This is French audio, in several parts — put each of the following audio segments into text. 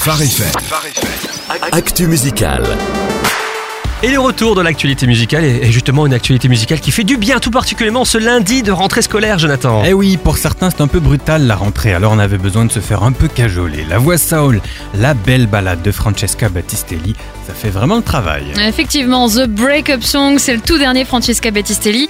Phare. Actu musical. Et le retour de l'actualité musicale est justement une actualité musicale qui fait du bien, tout particulièrement ce lundi de rentrée scolaire, Jonathan. Eh oui, pour certains c'est un peu brutal la rentrée, alors on avait besoin de se faire un peu cajoler. La voix Saul, la belle balade de Francesca Battistelli, ça fait vraiment le travail. Effectivement, The Breakup Song, c'est le tout dernier Francesca Battistelli.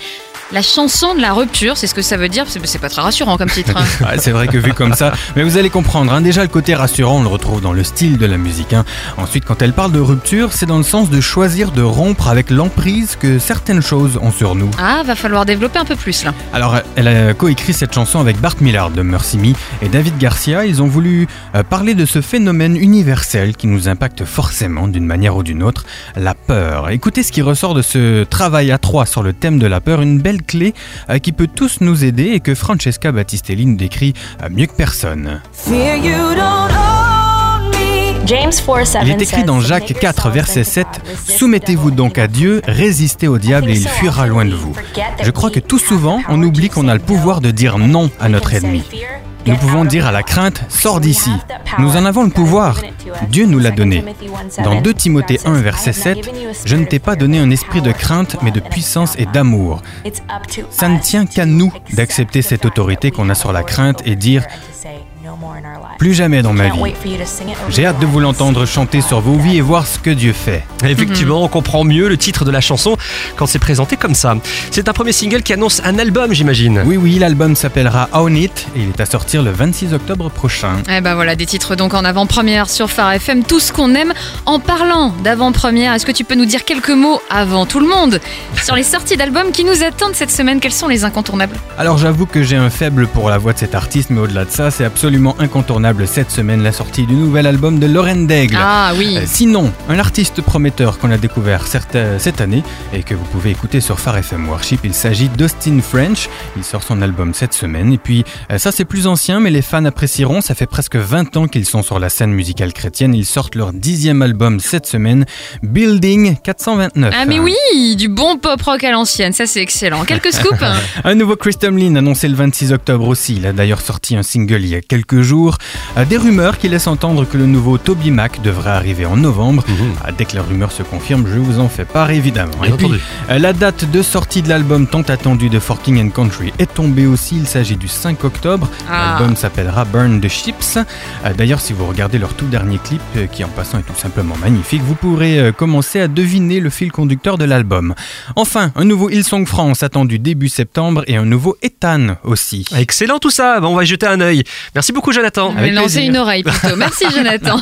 La chanson de la rupture, c'est ce que ça veut dire. C'est pas très rassurant comme titre. hein. Ouais, c'est vrai que vu comme ça, mais vous allez comprendre. hein. Déjà, le côté rassurant, on le retrouve dans le style de la musique. hein. Ensuite, quand elle parle de rupture, c'est dans le sens de choisir de rompre avec l'emprise que certaines choses ont sur nous. Ah, va falloir développer un peu plus là. Alors, elle a coécrit cette chanson avec Bart Millard de Mercy Me et David Garcia. Ils ont voulu euh, parler de ce phénomène universel qui nous impacte forcément d'une manière ou d'une autre, la peur. Écoutez ce qui ressort de ce travail à trois sur le thème de la peur, une belle clé euh, qui peut tous nous aider et que Francesca Battistelli nous décrit euh, mieux que personne. Fear you don't own me. James 4, 7 Il est écrit dans Jacques 4, verset 7, Soumettez-vous donc à Dieu, résistez au diable et il fuira loin de vous. Je crois que tout souvent, on oublie qu'on a le pouvoir de dire non à notre ennemi. Nous pouvons dire à la crainte, sors d'ici. Nous en avons le pouvoir. Dieu nous l'a donné. Dans 2 Timothée 1, verset 7, Je ne t'ai pas donné un esprit de crainte, mais de puissance et d'amour. Ça ne tient qu'à nous d'accepter cette autorité qu'on a sur la crainte et dire plus jamais dans ma vie. J'ai hâte de vous l'entendre chanter sur vos vies et voir ce que Dieu fait. Effectivement, on comprend mieux le titre de la chanson quand c'est présenté comme ça. C'est un premier single qui annonce un album, j'imagine. Oui, oui, l'album s'appellera Own It et il est à sortir le 26 octobre prochain. Eh ben voilà, des titres donc en avant-première sur Phare FM, tout ce qu'on aime. En parlant d'avant-première, est-ce que tu peux nous dire quelques mots avant tout le monde sur les sorties d'albums qui nous attendent cette semaine? Quels sont les incontournables? Alors j'avoue que j'ai un faible pour la voix de cet artiste, mais au-delà de ça, c'est absolument incontournable cette semaine la sortie du nouvel album de Lauren Daigle. Ah oui. Euh, Sinon, un artiste prometteur qu'on a découvert certes- euh, cette année et que vous pouvez écouter sur Phare FM Worship, il s'agit d'Austin French. Il sort son album cette semaine et puis euh, ça c'est plus ancien mais les fans apprécieront. Ça fait presque 20 ans qu'ils sont sur la scène musicale chrétienne. Ils sortent leur dixième album cette semaine, Building 429. Ah mais oui, du bon pop rock à l'ancienne, ça c'est excellent. Quelques scoops hein. Un nouveau Chris Tomlin annoncé le 26 octobre aussi. Il a d'ailleurs sorti un single il y a quelques jours. Euh, Des rumeurs qui laissent entendre que le nouveau Toby Mac devrait arriver en novembre. Ah, Dès que la rumeur se confirme, je vous en fais part évidemment. Bien Et puis, entendu. euh, la date de sortie de l'album tant attendu de For King and Country est tombée aussi. Il s'agit du 5 octobre. Ah. L'album s'appellera Burn the Ships. Euh, D'ailleurs, si vous regardez leur tout dernier clip, qui en passant est tout simplement magnifique, vous pourrez commencer à deviner le fil conducteur de l'album. Enfin, un nouveau Hillsong France attendu début septembre et un nouveau Ethan aussi. Excellent tout ça, on va y jeter un œil. Merci beaucoup, Jonathan. Avec Lancer une oreille plutôt. Merci Jonathan.